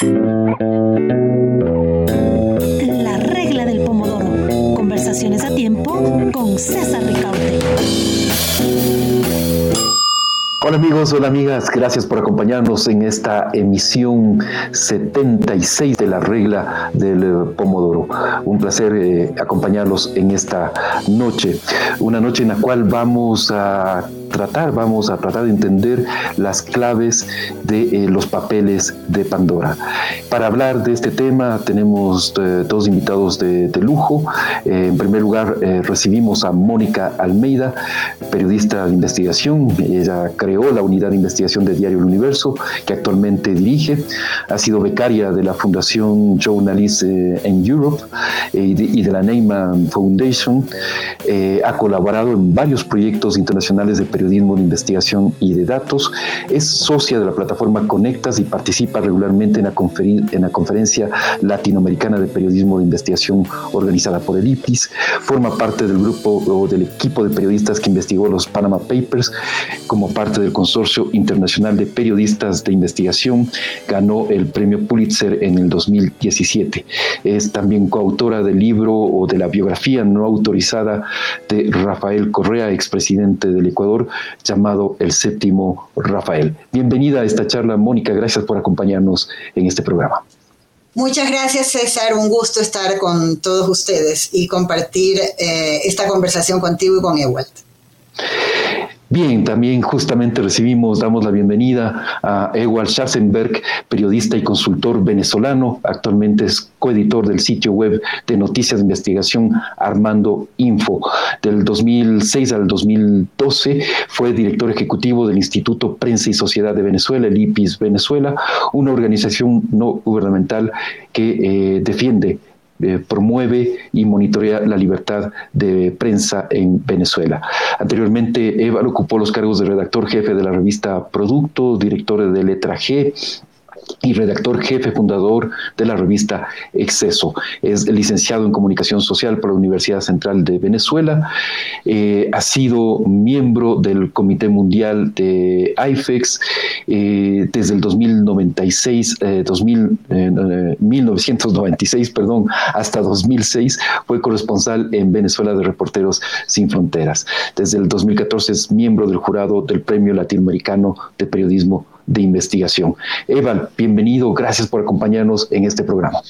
La regla del pomodoro. Conversaciones a tiempo con César Ricaute. Hola amigos, hola amigas, gracias por acompañarnos en esta emisión 76 de la regla del eh, Pomodoro. Un placer eh, acompañarlos en esta noche, una noche en la cual vamos a tratar, vamos a tratar de entender las claves de eh, los papeles de Pandora. Para hablar de este tema tenemos eh, dos invitados de, lujo. Eh, en primer lugar recibimos a Mónica Almeida, periodista de investigación. Ella creó la unidad de investigación de Diario El Universo, que actualmente dirige. Ha sido becaria de la Fundación Journalist en Europe y de, y, de, la Neyman Foundation. ha colaborado en varios proyectos internacionales de periodismo periodismo de investigación y de datos. Es socia de la plataforma Conectas y participa regularmente en la, en la conferencia latinoamericana de periodismo de investigación organizada por el IPIS. Forma parte del grupo o del equipo de periodistas que investigó los Panama Papers como parte del Consorcio Internacional de Periodistas de Investigación. Ganó el premio Pulitzer en el 2017. Es también coautora del libro o de la biografía no autorizada de Rafael Correa, expresidente del Ecuador, llamado El Séptimo Rafael. Bienvenida a esta charla, Mónica, gracias por acompañarnos en este programa. Muchas gracias, César. Un gusto estar con todos ustedes y compartir eh, esta conversación contigo y con Ewald. Bien, también justamente recibimos, damos la bienvenida a Ewald Schafzenberg, periodista y consultor venezolano, actualmente es coeditor del sitio web de noticias de investigación Armando Info. Del 2006 al 2012 fue director ejecutivo del Instituto Prensa y Sociedad de Venezuela, el IPIS Venezuela, una organización no gubernamental que eh, defiende eh, promueve y monitorea la libertad de prensa en Venezuela. Anteriormente, Eva ocupó los cargos de redactor jefe de la revista Producto, director de Letra G, y redactor jefe fundador de la revista Exceso. Es licenciado en Comunicación Social por la Universidad Central de Venezuela. Eh, ha sido miembro del Comité Mundial de IFEX eh, desde el 2096, 2000, 1996 perdón, hasta 2006. Fue corresponsal en Venezuela de Reporteros Sin Fronteras. Desde el 2014 es miembro del jurado del Premio Latinoamericano de Periodismo de investigación. Eval, bienvenido, gracias por acompañarnos en este programa.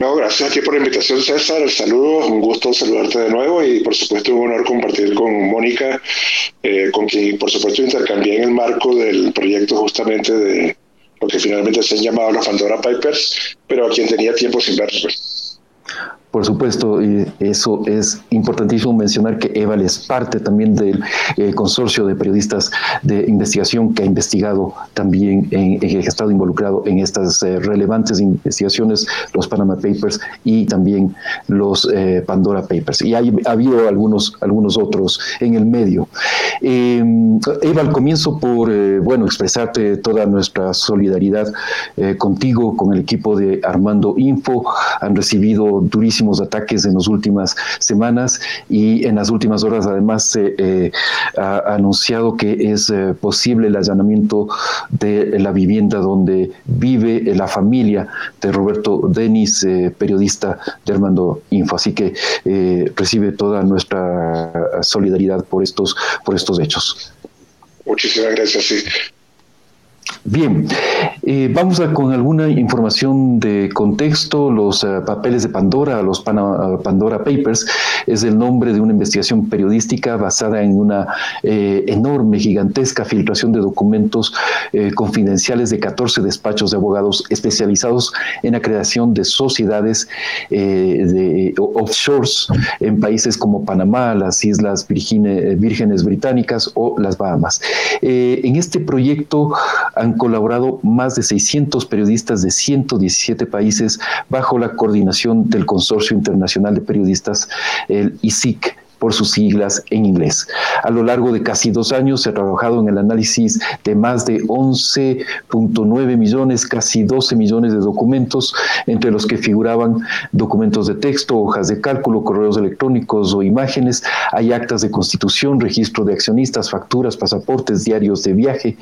No, gracias a ti por la invitación, César. El saludo, un gusto saludarte de nuevo y por supuesto un honor compartir con Mónica, eh, con quien por supuesto intercambié en el marco del proyecto justamente de lo que finalmente se han llamado los Pandora Papers, pero a quien tenía tiempo sin ver. Por supuesto, eso es importantísimo mencionar que EVAL es parte también del eh, consorcio de periodistas de investigación que ha investigado también, en, que ha estado involucrado en estas eh, relevantes investigaciones, los Panama Papers y también los eh, Pandora Papers. Y hay, ha habido algunos, algunos otros en el medio. EVAL, comienzo por, bueno, expresarte toda nuestra solidaridad contigo, con el equipo de Armando Info. Han recibido durísimo ataques en las últimas semanas y en las últimas horas además se eh, ha anunciado que es eh, posible el allanamiento de la vivienda donde vive la familia de Roberto Denis, eh, periodista de Armando Info. Así que recibe toda nuestra solidaridad por estos, por estos hechos. Muchísimas gracias. Sí. Bien, eh, vamos a con alguna información de contexto. Los eh, papeles de Pandora, los Pandora Papers, es el nombre de una investigación periodística basada en una eh, enorme, gigantesca filtración de documentos confidenciales de 14 despachos de abogados especializados en la creación de sociedades de offshores en países como Panamá, las Islas Vírgenes Británicas o las Bahamas. en este proyecto han colaborado más de 600 periodistas de 117 países bajo la coordinación del Consorcio Internacional de Periodistas, el ISIC por sus siglas en inglés. A lo largo de casi dos años se ha trabajado en el análisis de más de 11.9 millones, casi 12 millones de documentos, entre los que figuraban documentos de texto, hojas de cálculo, correos electrónicos o imágenes. Hay actas de constitución, registro de accionistas, facturas, pasaportes, diarios de viaje.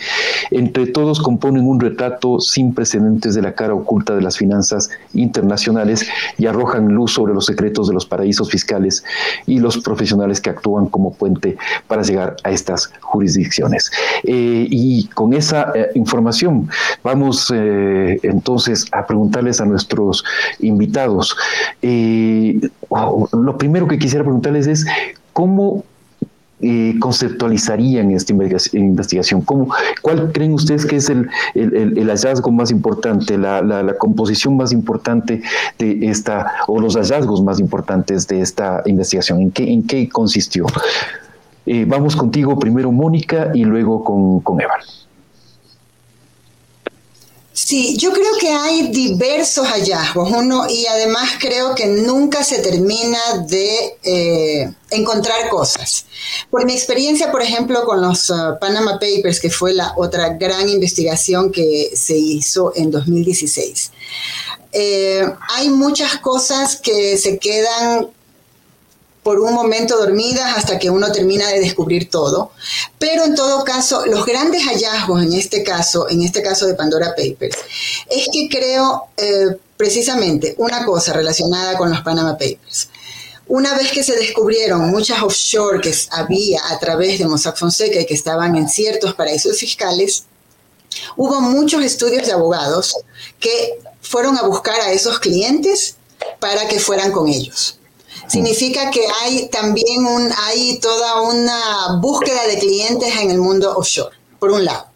Entre todos componen un retrato sin precedentes de la cara oculta de las finanzas internacionales y arrojan luz sobre los secretos de los paraísos fiscales y los profesionales que actúan como puente para llegar a estas jurisdicciones. Eh, y con esa eh, información vamos eh, entonces a preguntarles a nuestros invitados. lo primero que quisiera preguntarles es cómo conceptualizarían esta investigación? ¿Cómo, ¿Cuál creen ustedes que es el, hallazgo más importante, la, composición más importante de esta, o los hallazgos más importantes de esta investigación? ¿En qué, consistió? Eh, vamos contigo primero, Mónica, y luego con, con Eva. Sí, yo creo que hay diversos hallazgos, uno, y además creo que nunca se termina de eh, encontrar cosas. Por mi experiencia, por ejemplo, con los uh, Panama Papers, que fue la otra gran investigación que se hizo en 2016, eh, hay muchas cosas que se quedan por un momento dormidas hasta que uno termina de descubrir todo. Pero en todo caso, los grandes hallazgos en este caso, en este caso de Pandora Papers, es que creo eh, precisamente una cosa relacionada con los Panama Papers. Una vez que se descubrieron muchas offshore que había a través de Mossack Fonseca y que estaban en ciertos paraísos fiscales, hubo muchos estudios de abogados que fueron a buscar a esos clientes para que fueran con ellos significa que hay también un, hay toda una búsqueda de clientes en el mundo offshore, por un lado.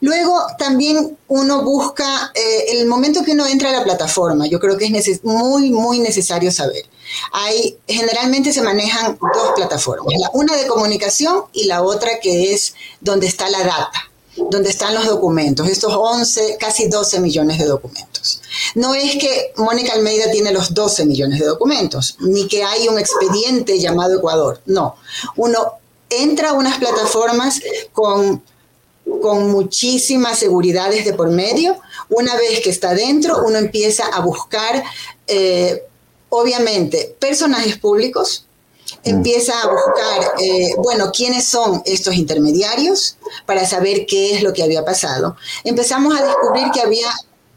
Luego también uno busca eh, el momento que uno entra a la plataforma, yo creo que es muy, muy necesario saber. Hay, generalmente se manejan dos plataformas, la una de comunicación y la otra que es donde está la data donde están los documentos, estos 11, casi 12 millones de documentos. No es que Mónica Almeida tiene los 12 millones de documentos, ni que hay un expediente llamado Ecuador, no. Uno entra a unas plataformas con, con muchísimas seguridades de por medio. Una vez que está dentro, uno empieza a buscar, eh, obviamente, personajes públicos, empieza a buscar, eh, bueno, quiénes son estos intermediarios para saber qué es lo que había pasado. Empezamos a descubrir que había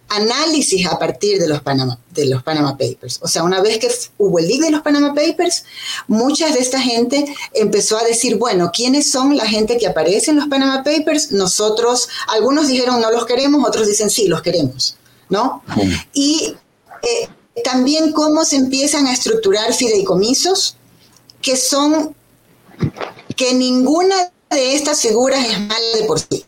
análisis a partir de los Panama, de los Panama Papers. O sea, una vez que hubo el leak de los Panama Papers, mucha de esta gente empezó a decir, bueno, ¿quiénes son la gente que aparece en los Panama Papers? Nosotros, algunos dijeron no los queremos, otros dicen sí, los queremos, ¿no? Y eh, también cómo se empiezan a estructurar fideicomisos que son que ninguna de estas figuras es mala de por sí.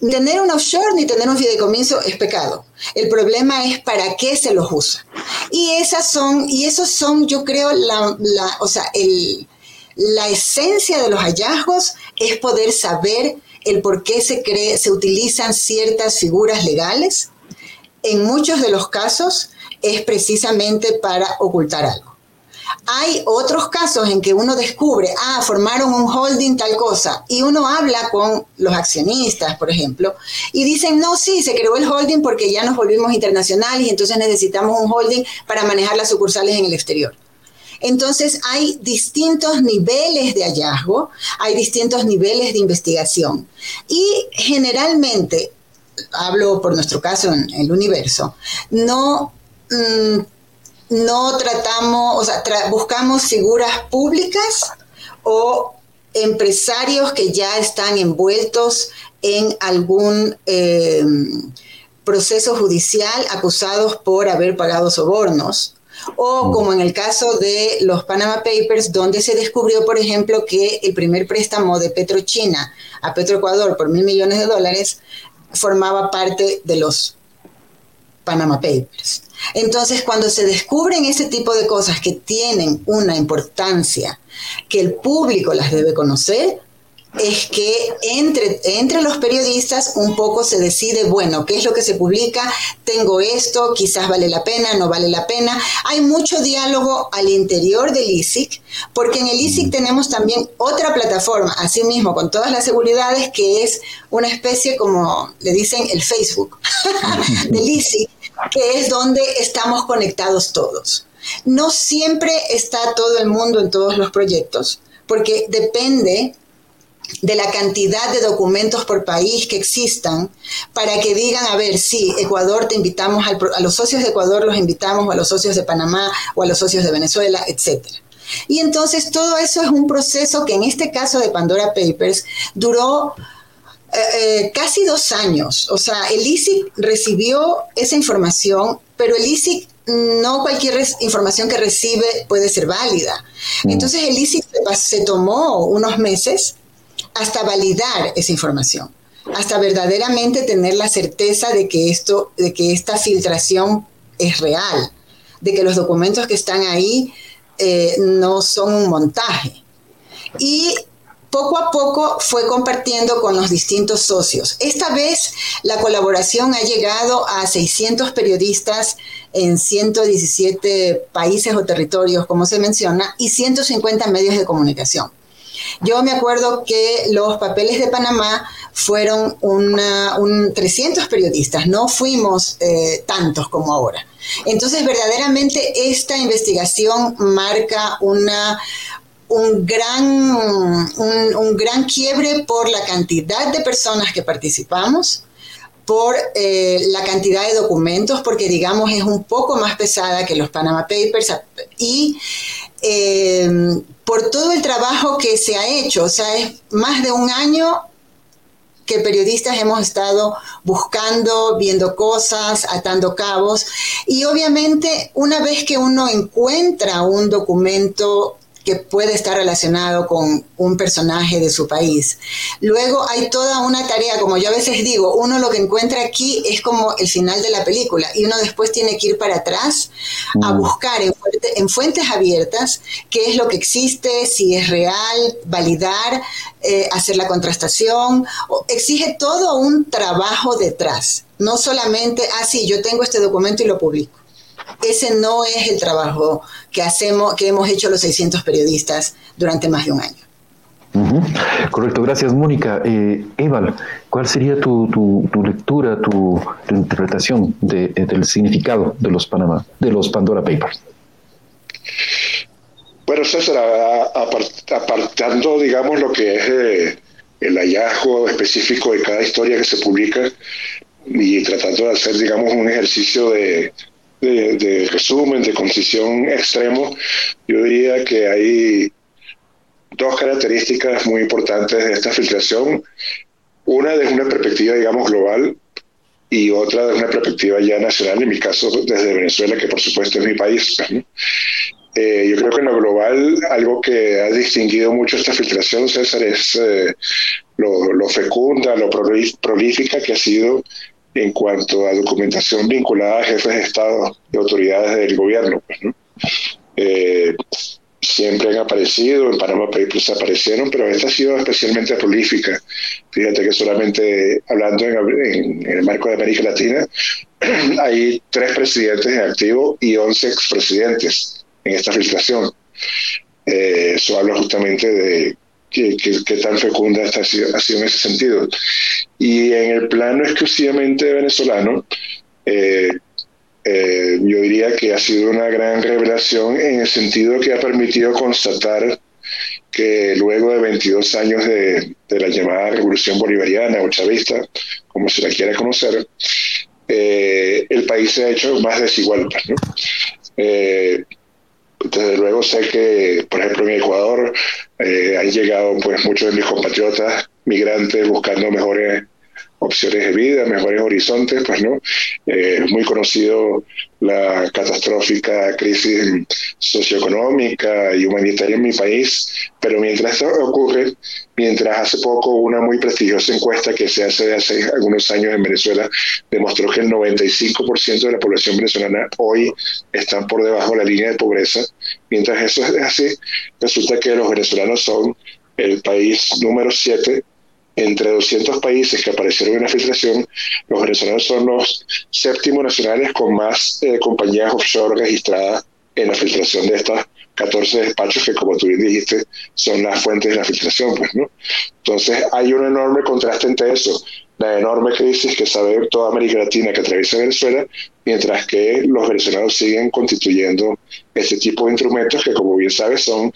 Tener un offshore ni tener un fideicomiso es pecado. El problema es para qué se los usa. Y esas son, y esos son, yo creo, la, o sea, el, la esencia de los hallazgos es poder saber el por qué se, cree, se utilizan ciertas figuras legales. En muchos de los casos es precisamente para ocultar algo. Hay otros casos en que uno descubre, ah, formaron un holding tal cosa, y uno habla con los accionistas, por ejemplo, y dicen, no, sí, se creó el holding porque ya nos volvimos internacionales y entonces necesitamos un holding para manejar las sucursales en el exterior. Entonces hay distintos niveles de hallazgo, hay distintos niveles de investigación. Y generalmente, hablo por nuestro caso en el universo, no... Mm, no tratamos, o sea, buscamos figuras públicas o empresarios que ya están envueltos en algún eh, proceso judicial acusados por haber pagado sobornos. O como en el caso de los Panama Papers, donde se descubrió, por ejemplo, que el primer préstamo de Petrochina a Petroecuador por mil millones de dólares formaba parte de los Panama Papers. Entonces, cuando se descubren ese tipo de cosas que tienen una importancia, que el público las debe conocer, es que entre, entre los periodistas un poco se decide, bueno, ¿qué es lo que se publica? Tengo esto, quizás vale la pena, no vale la pena. Hay mucho diálogo al interior del ISIC, porque en el ISIC tenemos también otra plataforma, así mismo, con todas las seguridades, que es una especie como le dicen el Facebook del ISIC, que es donde estamos conectados todos. No siempre está todo el mundo en todos los proyectos, porque depende de la cantidad de documentos por país que existan para que digan, a ver, sí, Ecuador te invitamos, a los socios de Ecuador los invitamos, o a los socios de Panamá, o a los socios de Venezuela, etc. Y entonces todo eso es un proceso que en este caso de Pandora Papers duró eh, eh, casi dos años. O sea, el ISIC recibió esa información, pero el ISIC no cualquier información que recibe puede ser válida. Mm. Entonces el ISIC se tomó unos meses hasta validar esa información, hasta verdaderamente tener la certeza de que esto, de que esta filtración es real, de que los documentos que están ahí eh, no son un montaje. Y poco a poco fue compartiendo con los distintos socios. Esta vez la colaboración ha llegado a 600 periodistas en 117 países o territorios, como se menciona, y 150 medios de comunicación. Yo me acuerdo que los papeles de Panamá fueron una, un 300 periodistas, no fuimos eh, tantos como ahora. Entonces, verdaderamente esta investigación marca una, un gran, un, gran quiebre por la cantidad de personas que participamos, por eh, la cantidad de documentos, porque digamos es un poco más pesada que los Panama Papers y eh, por todo el trabajo que se ha hecho. O sea, es más de un año que periodistas hemos estado buscando, viendo cosas, atando cabos. Y obviamente una vez que uno encuentra un documento que puede estar relacionado con un personaje de su país. Luego hay toda una tarea, como yo a veces digo, uno lo que encuentra aquí es como el final de la película y uno después tiene que ir para atrás a mm. buscar en, fuentes abiertas qué es lo que existe, si es real, validar, eh, hacer la contrastación. Exige todo un trabajo detrás, no solamente, ah, sí, yo tengo este documento y lo publico ese no es el trabajo que hacemos, que hemos hecho los 600 periodistas durante más de un año. Correcto, gracias Mónica. Eh, Eval, ¿cuál sería tu, lectura, tu, interpretación del significado de los Panamá, de los Pandora Papers? Bueno, César, apartando, digamos, lo que es eh, el hallazgo específico de cada historia que se publica y tratando de hacer, digamos, un ejercicio de, de, resumen, de concisión extremo, yo diría que hay dos características muy importantes de esta filtración. Una desde una perspectiva, digamos, global y otra desde una perspectiva ya nacional, en mi caso desde Venezuela, que por supuesto es mi país. Eh, yo creo que en lo global, algo que ha distinguido mucho esta filtración, César, es eh, lo, lo, fecunda, lo prolífica que ha sido en cuanto a documentación vinculada a jefes de Estado y autoridades del gobierno. Pues, eh, siempre han aparecido, en Panama Papers aparecieron, pero esta ha sido especialmente prolífica. Fíjate que solamente hablando en, el marco de América Latina, hay tres presidentes en activo y once expresidentes en esta filtración. Eh, eso habla justamente de qué, tan fecunda esta ha sido, en ese sentido. Y en el plano exclusivamente venezolano, eh, eh, yo diría que ha sido una gran revelación en el sentido que ha permitido constatar que luego de 22 años de, la llamada revolución bolivariana o chavista, como se la quiera conocer, eh, el país se ha hecho más desigual. ¿no? Desde luego sé que, por ejemplo, en Ecuador eh, han llegado pues muchos de mis compatriotas migrantes buscando mejores opciones de vida, mejores horizontes, pues no. Eh, es muy conocido la catastrófica crisis socioeconómica y humanitaria en mi país, pero mientras esto ocurre, mientras hace poco una muy prestigiosa encuesta que se hace de hace algunos años en Venezuela demostró que el 95% de la población venezolana hoy están por debajo de la línea de pobreza, mientras eso es así, resulta que los venezolanos son el país número 7 entre 200 países que aparecieron en la filtración, los venezolanos son los séptimos nacionales con más eh, compañías offshore registradas en la filtración de estas 14 despachos que, como tú bien dijiste, son las fuentes de la filtración. Pues, ¿no? Entonces, hay un enorme contraste entre eso, la enorme crisis que sabe toda América Latina que atraviesa Venezuela, mientras que los venezolanos siguen constituyendo este tipo de instrumentos que, como bien sabes, son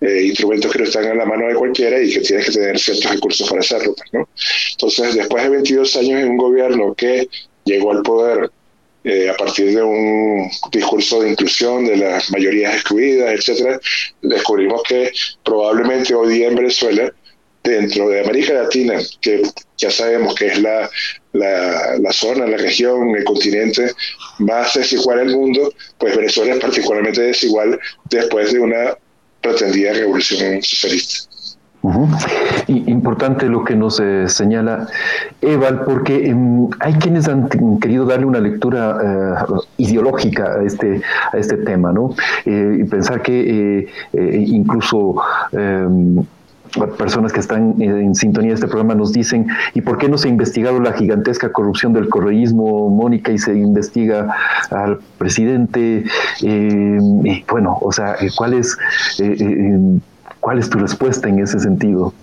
eh, instrumentos que no están en la mano de cualquiera y que tienes que tener ciertos recursos para hacerlo. Pues, ¿no? Entonces, después de 22 años en un gobierno que llegó al poder eh, a partir de un discurso de inclusión de las mayorías excluidas, etcétera, descubrimos que probablemente hoy día en Venezuela, dentro de América Latina, que ya sabemos que es la, la, la zona, la región, el continente más desigual del mundo, pues Venezuela es particularmente desigual después de una pretendía revolución socialista. importante lo que nos eh, señala Eval, porque em, hay quienes han querido darle una lectura eh, ideológica a este, a este tema, ¿no? Eh, y pensar que incluso em, personas que están en sintonía de este programa nos dicen, ¿y por qué no se ha investigado la gigantesca corrupción del correísmo, Mónica, y se investiga al presidente? Eh, bueno, o sea, ¿cuál es, eh, eh, ¿cuál es tu respuesta en ese sentido?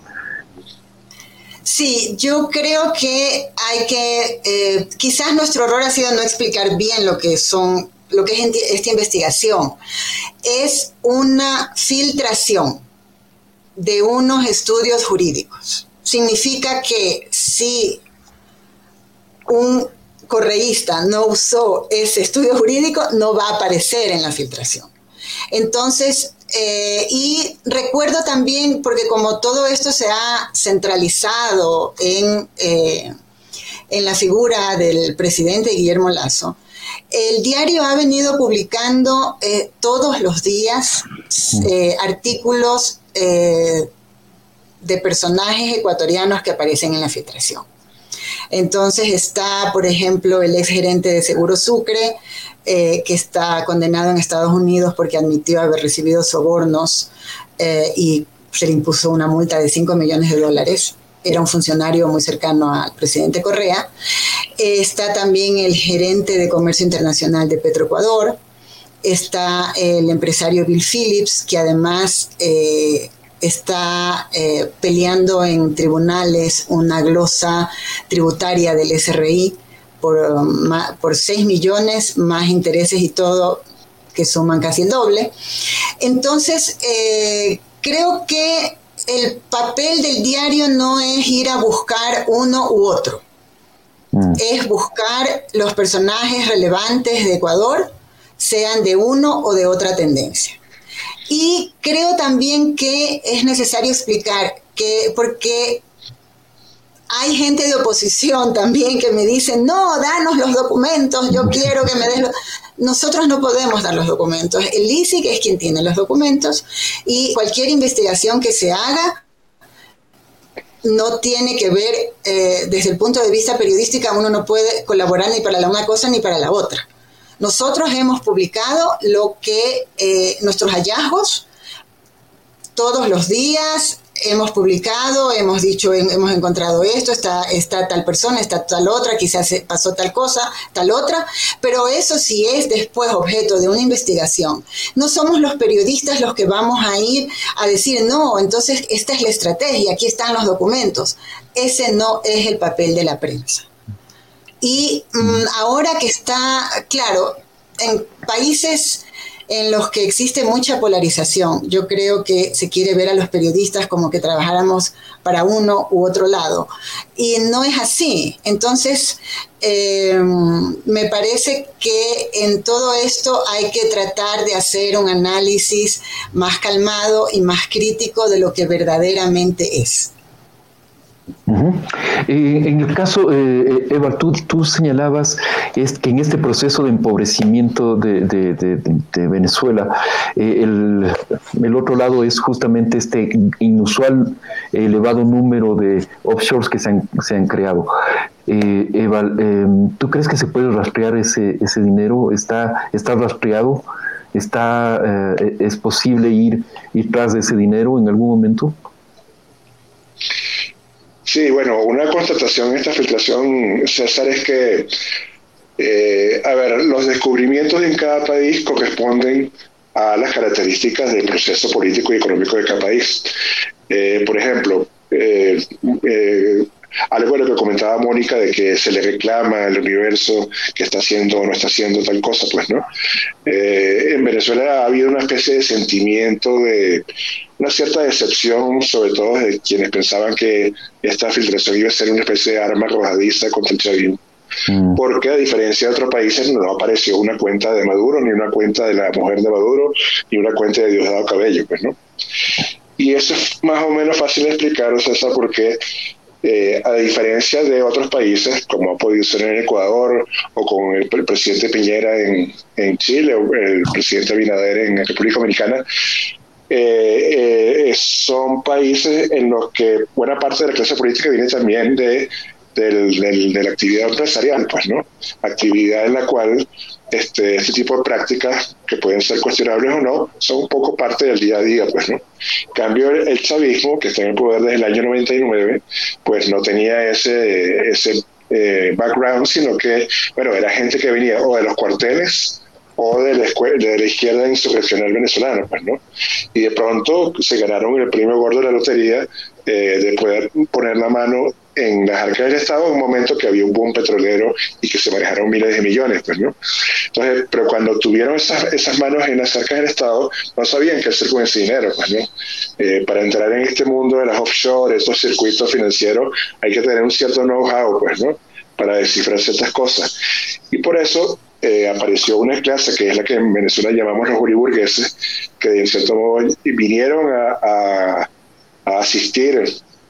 Sí, yo creo que hay que, quizás nuestro error ha sido no explicar bien lo que son, lo que es esta investigación. Es una filtración de unos estudios jurídicos. Significa que si un correísta no usó ese estudio jurídico, no va a aparecer en la filtración. Entonces, eh, y recuerdo también, porque como todo esto se ha centralizado en, eh, en la figura del presidente Guillermo Lazo, el diario ha venido publicando eh, todos los días artículos eh, de personajes ecuatorianos que aparecen en la filtración. Entonces está, por ejemplo, el ex gerente de Seguro Sucre, eh, que está condenado en Estados Unidos porque admitió haber recibido sobornos eh, y se le impuso una multa de 5 millones de dólares. Era un funcionario muy cercano al presidente Correa. está también el gerente de Comercio Internacional de Petroecuador, está el empresario Bill Phillips, que además eh, está eh, peleando en tribunales una glosa tributaria del SRI por, por 6 millones más intereses y todo, que suman casi el doble. Entonces, eh, creo que el papel del diario no es ir a buscar uno u otro, mm. es buscar los personajes relevantes de Ecuador sean de uno o de otra tendencia. Y creo también que es necesario explicar que, porque hay gente de oposición también que me dicen, no, danos los documentos, yo quiero que me des los... Nosotros no podemos dar los documentos. El ISIC es quien tiene los documentos y cualquier investigación que se haga no tiene que ver, eh, desde el punto de vista periodístico, uno no puede colaborar ni para la una cosa ni para la otra. Nosotros hemos publicado lo que eh, nuestros hallazgos todos los días hemos publicado, hemos dicho, hemos encontrado esto, está, está tal persona, está tal otra, quizás pasó tal cosa, tal otra, pero eso sí es después objeto de una investigación. No somos los periodistas los que vamos a ir a decir, no, entonces esta es la estrategia, aquí están los documentos. Ese no es el papel de la prensa. Y mm, ahora que está, claro, en países en los que existe mucha polarización, yo creo que se quiere ver a los periodistas como que trabajáramos para uno u otro lado. Y no es así. Entonces, eh, me parece que en todo esto hay que tratar de hacer un análisis más calmado y más crítico de lo que verdaderamente es. Eh, en el caso, eh, eh, Eva, tú, tú, señalabas es que en este proceso de empobrecimiento de, Venezuela, el, otro lado es justamente este inusual elevado número de offshores que se han, se han creado. Eva, em, ¿tú crees que se puede rastrear ese, ese dinero? ¿Está, está rastreado? ¿Está, ¿Es posible ir, ir tras de ese dinero en algún momento? Sí, bueno, una constatación en esta filtración, César, es que, eh, a ver, los descubrimientos en cada país corresponden a las características del proceso político y económico de cada país. Eh, por ejemplo, eh, algo de lo que comentaba Mónica de que se le reclama al universo que está haciendo o no está haciendo tal cosa, pues no. en Venezuela ha habido una especie de sentimiento de una cierta decepción, sobre todo de quienes pensaban que esta filtración iba a ser una especie de arma arrojadiza contra el chavismo. Mm. Porque a diferencia de otros países no apareció una cuenta de Maduro, ni una cuenta de la mujer de Maduro, ni una cuenta de Diosdado Cabello, pues, ¿no? Y eso es más o menos fácil de explicar, César, porque eh, a diferencia de otros países, como ha podido ser en Ecuador o con el, presidente Piñera en, en, Chile o el presidente Abinader en República Dominicana, eh, eh, son países en los que buena parte de la clase política viene también de, de la actividad empresarial, pues, ¿no? Actividad en la cual este, este tipo de prácticas, que pueden ser cuestionables o no, son un poco parte del día a día, pues, ¿no? Cambio, el, chavismo, que está en el poder desde el año 99, pues no tenía ese, ese eh, background, sino que, bueno, era gente que venía o de los cuarteles, o de la, de la izquierda insurreccional venezolana, pues, ¿no? Y de pronto se ganaron el premio gordo de la lotería eh, de poder poner la mano en las arcas del Estado en un momento que había un boom petrolero y que se manejaron miles de millones, pues, ¿no? Entonces, pero cuando tuvieron esas, esas manos en las arcas del Estado, no sabían qué hacer con ese dinero, pues, ¿no? Eh, para entrar en este mundo de las offshore, estos circuitos financieros, hay que tener un cierto know-how, pues, ¿no? Para descifrar ciertas cosas. Y por eso eh, apareció una clase que es la que en Venezuela llamamos los uriburgueses, que de cierto modo vinieron a, asistir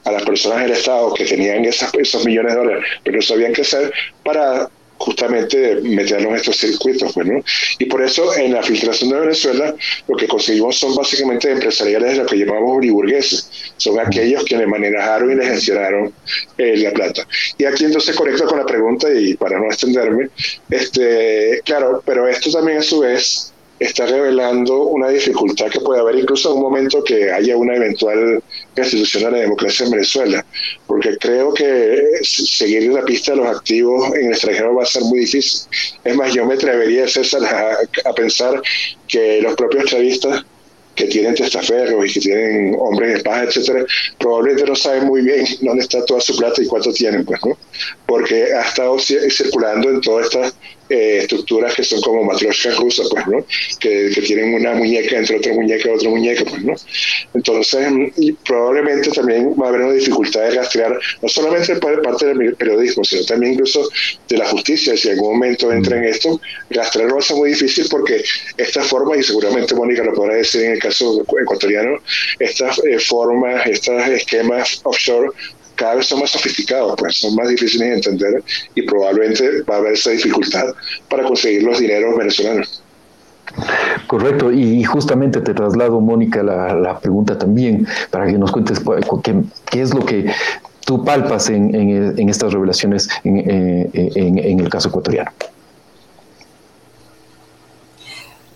a las personas del Estado que tenían esos millones de dólares, pero sabían qué hacer para justamente meternos en estos circuitos. Pues, Y por eso en la filtración de Venezuela lo que conseguimos son básicamente empresariales de lo que llamamos uriburgueses. Son aquellos que le manejaron y le gestionaron eh, la plata. Y aquí entonces conecto con la pregunta y para no extenderme, este, claro, pero esto también a su vez está revelando una dificultad que puede haber incluso en un momento que haya una eventual restitución a la democracia en Venezuela, porque creo que seguir la pista de los activos en el extranjero va a ser muy difícil. Es más, yo me atrevería, César, a, a pensar que los propios chavistas que tienen testaferros y que tienen hombres de paz, etcétera, probablemente no saben muy bien dónde está toda su plata y cuánto tienen, pues, ¿no? Porque ha estado circulando en todas estas eh, estructuras que son como matrioshkas rusas, pues, ¿no? Que, tienen una muñeca entre otra muñeca, otra muñeca, pues, ¿no? Entonces, probablemente también va a haber una dificultad de rastrear, no solamente por parte del periodismo, sino también incluso de la justicia, si en algún momento entra en esto, rastrearlo va a ser muy difícil porque esta forma, y seguramente Mónica lo podrá decir en el caso ecuatoriano, estas eh, formas, estos esquemas offshore cada vez son más sofisticados, pues son más difíciles de entender y probablemente va a haber esa dificultad para conseguir los dineros venezolanos. Correcto, y justamente te traslado, Mónica, la, pregunta también, para que nos cuentes qué, qué es lo que tú palpas en, en, estas revelaciones en, en, el caso ecuatoriano.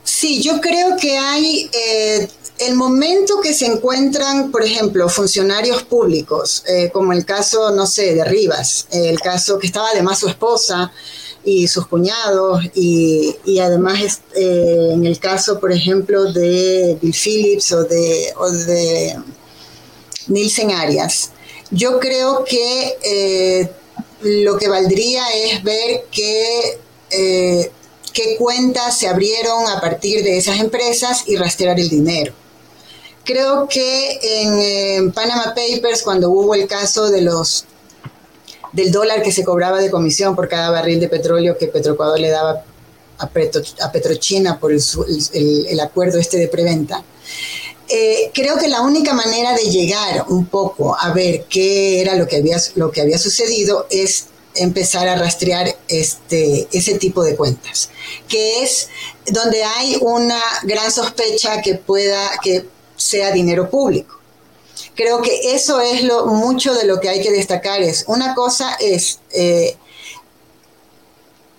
Sí, yo creo que hay eh, el momento que se encuentran, por ejemplo, funcionarios públicos, eh, como el caso, no sé, de Rivas, el caso que estaba además su esposa y sus cuñados, y, además eh, en el caso, por ejemplo, de Bill Phillips o de, o de Nielsen Arias, yo creo que eh, lo que valdría es ver qué cuentas se abrieron a partir de esas empresas y rastrear el dinero. Creo que en, Panama Papers, cuando hubo el caso de los del dólar que se cobraba de comisión por cada barril de petróleo que Petroecuador le daba a, Petrochina por el, acuerdo este de preventa, eh, creo que la única manera de llegar un poco a ver qué era lo que había, lo que había sucedido es empezar a rastrear este, ese tipo de cuentas, que es donde hay una gran sospecha que pueda, que sea dinero público. Creo que eso es lo, mucho de lo que hay que destacar. Es, una cosa es eh,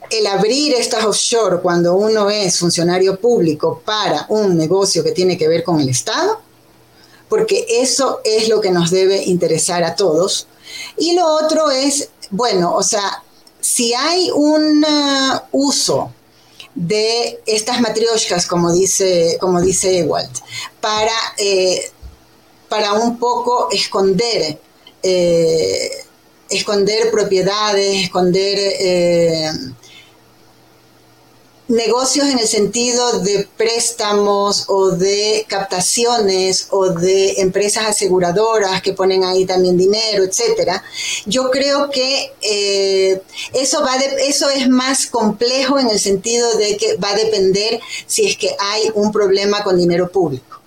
el abrir estas offshore cuando uno es funcionario público para un negocio que tiene que ver con el Estado, porque eso es lo que nos debe interesar a todos. Y lo otro es, bueno, o sea, si hay un uh, uso de estas matrioshkas, como dice, como dice Ewald, para, eh, para un poco esconder, eh, esconder propiedades, esconder eh, negocios en el sentido de préstamos o de captaciones o de empresas aseguradoras que ponen ahí también dinero, etcétera. Yo creo que eh, eso va eso es más complejo en el sentido de que va a depender si es que hay un problema con dinero público.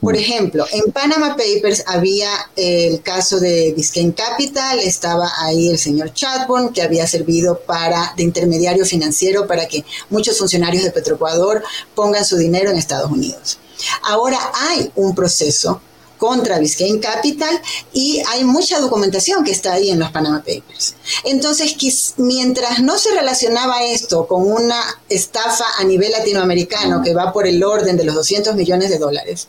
Por ejemplo, en Panama Papers había el caso de Biscayne Capital, estaba ahí el señor Chadbourne, que había servido para, de intermediario financiero para que muchos funcionarios de Petroecuador pongan su dinero en Estados Unidos. Ahora hay un proceso contra Biscayne Capital y hay mucha documentación que está ahí en los Panama Papers. Entonces, mientras no se relacionaba esto con una estafa a nivel latinoamericano que va por el orden de los 200 millones de dólares,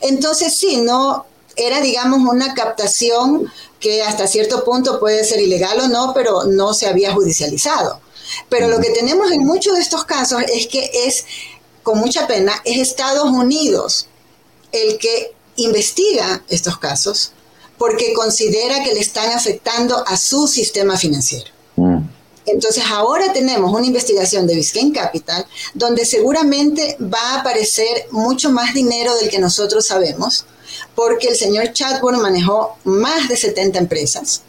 entonces sí, no era, digamos, una captación que hasta cierto punto puede ser ilegal o no, pero no se había judicializado. Pero lo que tenemos en muchos de estos casos es que es, con mucha pena, es Estados Unidos el que investiga estos casos porque considera que le están afectando a su sistema financiero. Mm. Entonces ahora tenemos una investigación de Biscayne Capital donde seguramente va a aparecer mucho más dinero del que nosotros sabemos porque el señor Chadbourne manejó más de 70 empresas.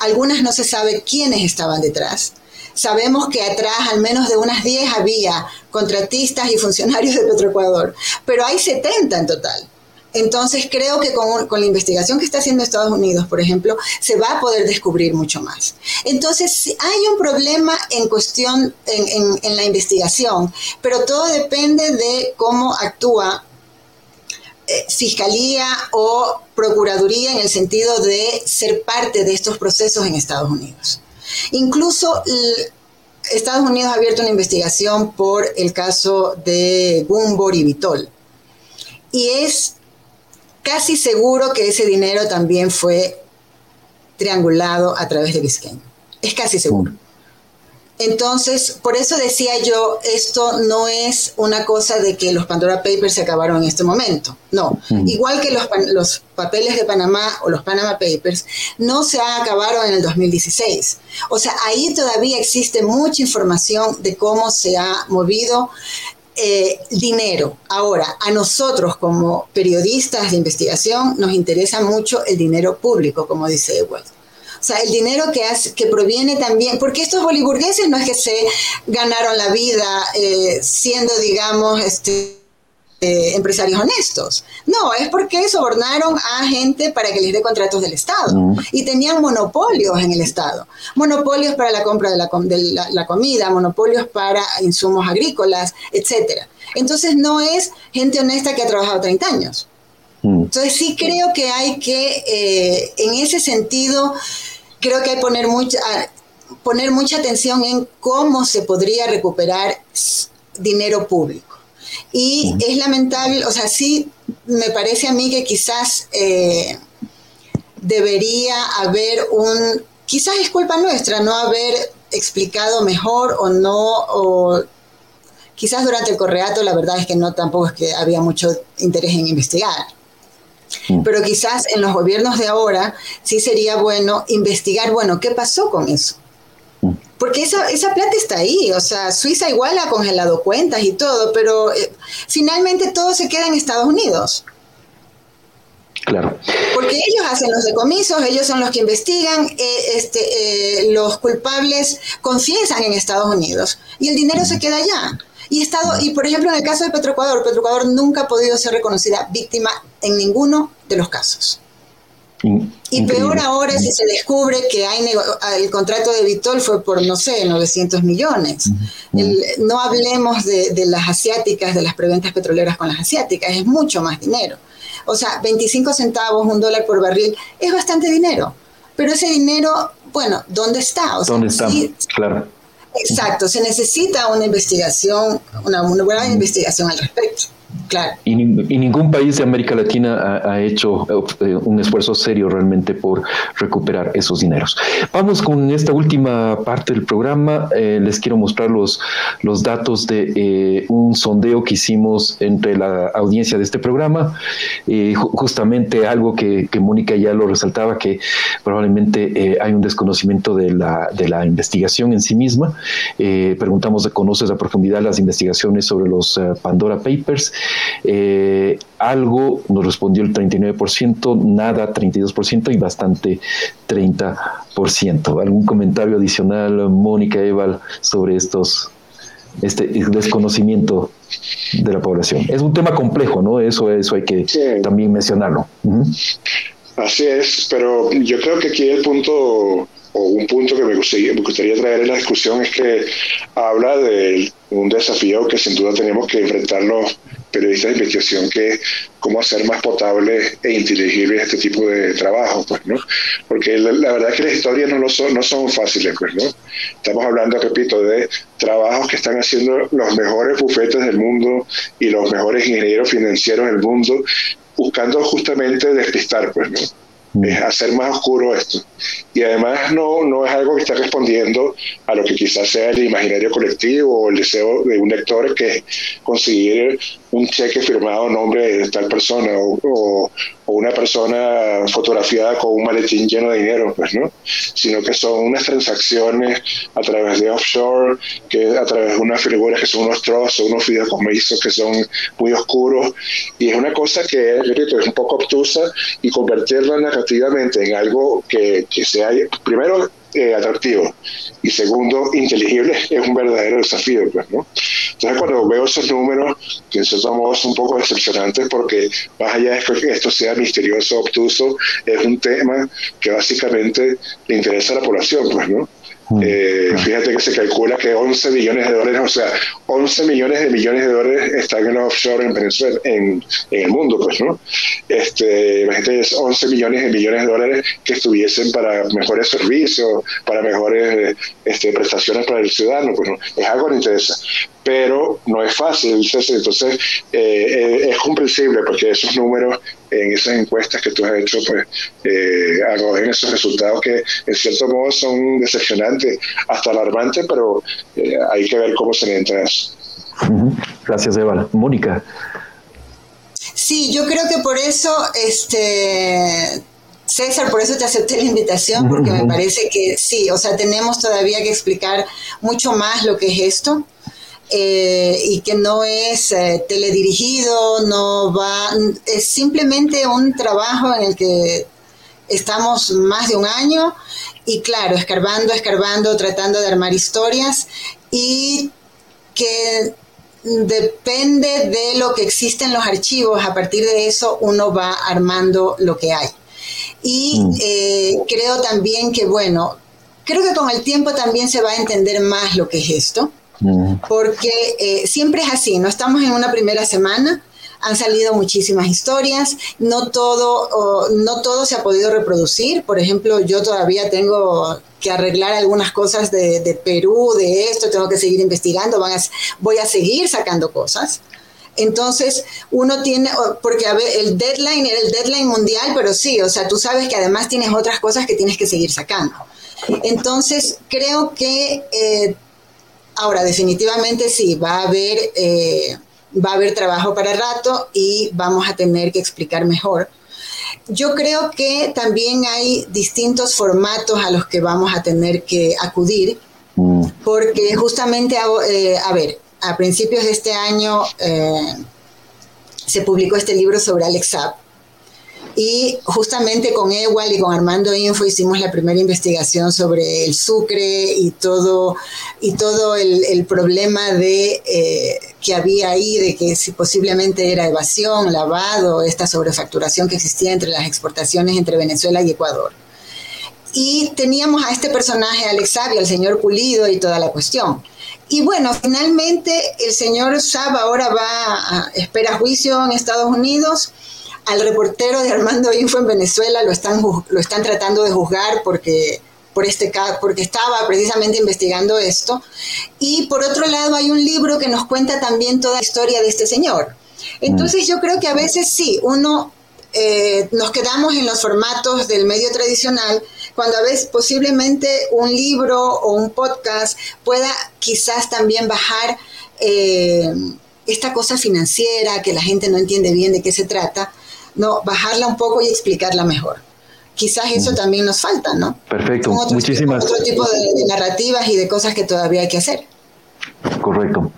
Algunas no se sabe quiénes estaban detrás. Sabemos que atrás al menos de unas 10 había contratistas y funcionarios de Petroecuador, pero hay 70 en total. Entonces creo que con, la investigación que está haciendo Estados Unidos, por ejemplo, se va a poder descubrir mucho más. Entonces hay un problema en cuestión en, la investigación, pero todo depende de cómo actúa eh, fiscalía o procuraduría en el sentido de ser parte de estos procesos en Estados Unidos. Incluso Estados Unidos ha abierto una investigación por el caso de Gumbor y Vitol. Y es casi seguro que ese dinero también fue triangulado a través de Biscayne. Es casi seguro. Entonces, por eso decía yo, esto no es una cosa de que los Pandora Papers se acabaron en este momento. No, igual que los, los, papeles de Panamá o los Panama Papers, no se acabaron en el 2016. O sea, ahí todavía existe mucha información de cómo se ha movido eh, dinero. Ahora, a nosotros como periodistas de investigación nos interesa mucho el dinero público, como dice Ewald. O sea, el dinero que, hace, que proviene también, porque estos boliburgueses no es que se ganaron la vida eh, siendo, digamos, este, eh, empresarios honestos. No, es porque sobornaron a gente para que les dé contratos del Estado mm. y tenían monopolios en el Estado. Monopolios para la compra de, la, comida, monopolios para insumos agrícolas, etc. Entonces no es gente honesta que ha trabajado 30 años. Mm. Entonces sí creo que hay que, eh, en ese sentido, creo que hay que poner mucha, poner mucha atención en cómo se podría recuperar dinero público. Y es lamentable, o sea, sí me parece a mí que quizás eh, debería haber un, quizás es culpa nuestra no haber explicado mejor o no, o quizás durante el correato la verdad es que no tampoco es que había mucho interés en investigar. Pero quizás en los gobiernos de ahora sí sería bueno investigar, bueno, ¿qué pasó con eso? Porque esa, esa plata está ahí, o sea, Suiza igual ha congelado cuentas y todo, pero eh, finalmente todo se queda en Estados Unidos. Claro. Porque ellos hacen los decomisos, ellos son los que investigan, eh, este, eh, los culpables confiesan en Estados Unidos y el dinero se queda allá. Y, estado, y por ejemplo, en el caso de Petroecuador, Petroecuador nunca ha podido ser reconocida víctima en ninguno de los casos. Y peor ahora si se descubre que hay el contrato de Vitol fue por, no sé, 900 millones. no hablemos de, las asiáticas, de las preventas petroleras con las asiáticas, es mucho más dinero. O sea, 25 centavos, un dólar por barril, es bastante dinero. Pero ese dinero, bueno, ¿dónde está? ¿Dónde está? claro. Exacto, se necesita una investigación, una, buena investigación al respecto. Claro. Y y ningún país de América Latina ha, hecho eh, un esfuerzo serio realmente por recuperar esos dineros. Vamos con esta última parte del programa. Eh, les quiero mostrar los, los datos de eh, un sondeo que hicimos entre la audiencia de este programa. justamente algo que, que, Mónica ya lo resaltaba, que probablemente hay un desconocimiento de la, de la investigación en sí misma. preguntamos, ¿conoces a profundidad las investigaciones sobre los Pandora Papers? Eh, algo nos respondió el 39%, nada 32% y bastante 30%. ¿Algún comentario adicional, Mónica Eval, sobre estos este desconocimiento de la población? Es un tema complejo, ¿no? Eso, eso hay que también mencionarlo. Así es, pero yo creo que aquí el punto o un punto que me gustaría, me gustaría traer en la discusión es que habla de un desafío que sin duda tenemos que enfrentarlo periodistas de investigación que cómo hacer más potable e inteligible este tipo de trabajo, pues, ¿no? Porque la, verdad es que las historias no, son, no son fáciles, pues, ¿no? Estamos hablando, repito, de trabajos que están haciendo los mejores bufetes del mundo y los mejores ingenieros financieros del mundo, buscando justamente despistar, pues, ¿no? es hacer más oscuro esto. Y además no, no es algo que está respondiendo a lo que quizás sea el imaginario colectivo o el deseo de un lector que conseguir un cheque firmado a nombre de tal persona o, o una persona fotografiada con un maletín lleno de dinero, pues, ¿no? Sino que son unas transacciones a través de offshore, que a través de unas figuras que son unos trozos, unos fideicomisos que son muy oscuros, y es una cosa que, repito, es un poco obtusa, y convertirla narrativamente en algo que, que sea, primero, eh, atractivo y segundo, inteligible, es un verdadero desafío. Pues, ¿no? Entonces, cuando veo esos números, que en cierto modo son un poco decepcionantes porque más allá de que esto sea misterioso, obtuso, es un tema que básicamente le interesa a la población, pues, ¿no? Mm. Eh, fíjate que se calcula que 11 millones de dólares, o sea, 11 millones de millones de dólares están en offshore en Venezuela, en, el mundo, pues, ¿no? Este, imagínate, 11 millones de millones de dólares que estuviesen para mejores servicios, para mejores este, prestaciones para el ciudadano, pues, ¿no? Es algo que interesa pero no es fácil. Entonces, eh, eh, es comprensible porque esos números en esas encuestas que tú has hecho, pues eh, arrojen esos resultados que en cierto modo son decepcionantes, hasta alarmantes, pero eh, hay que ver cómo se le entra eso. Gracias, Eva. Mónica. Sí, yo creo que por eso, este, César, por eso te acepté la invitación, porque me parece que sí, o sea, tenemos todavía que explicar mucho más lo que es esto. Eh, y que no es eh, teledirigido, no va, es simplemente un trabajo en el que estamos más de un año y claro, escarbando, escarbando, tratando de armar historias y que depende de lo que existe en los archivos, a partir de eso uno va armando lo que hay. Y mm. eh, creo también que, bueno, creo que con el tiempo también se va a entender más lo que es esto porque eh, siempre es así, no estamos en una primera semana, han salido muchísimas historias, no todo, no todo se ha podido reproducir, por ejemplo, yo todavía tengo que arreglar algunas cosas de, Perú, de esto, tengo que seguir investigando, van voy a seguir sacando cosas. Entonces, uno tiene, porque a ver, el deadline era el deadline mundial, pero sí, o sea, tú sabes que además tienes otras cosas que tienes que seguir sacando. Entonces, creo que eh, Ahora, definitivamente sí, va a haber, eh, va a haber trabajo para rato y vamos a tener que explicar mejor. Yo creo que también hay distintos formatos a los que vamos a tener que acudir, mm. porque justamente, eh, a ver, a principios de este año eh, se publicó este libro sobre Alex Zapp, y justamente con Ewal y con Armando Info hicimos la primera investigación sobre el sucre y todo, y todo el, problema de, eh, que había ahí, de que si posiblemente era evasión, lavado, esta sobrefacturación que existía entre las exportaciones entre Venezuela y Ecuador. Y teníamos a este personaje, Alex Sabio, al señor Pulido y toda la cuestión. Y bueno, finalmente el señor Sab ahora va a espera juicio en Estados Unidos al reportero de Armando Info en Venezuela lo están, lo están tratando de juzgar porque, por este, porque estaba precisamente investigando esto. Y por otro lado hay un libro que nos cuenta también toda la historia de este señor. Entonces yo creo que a veces sí, uno eh, nos quedamos en los formatos del medio tradicional, cuando a veces posiblemente un libro o un podcast pueda quizás también bajar eh, esta cosa financiera que la gente no entiende bien de qué se trata, no, bajarla un poco y explicarla mejor. Quizás eso también nos falta, ¿no? Perfecto, muchísimas. otro tipo de narrativas y de cosas que todavía hay que hacer. Correcto.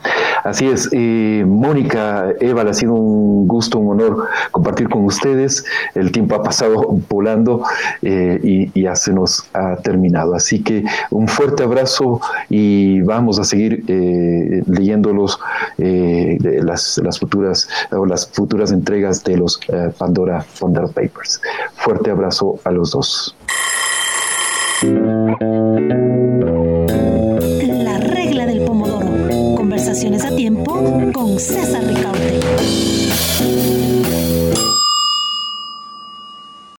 Así es. Eh, Mónica, Eva, ha sido un gusto, un honor compartir con ustedes. El tiempo ha pasado volando eh, y, ya se nos ha terminado. Así que un fuerte abrazo y vamos a seguir eh, leyéndolos las, las, futuras o las futuras entregas de los Pandora Pandora Papers. Fuerte abrazo a los dos. Con César Ricaute.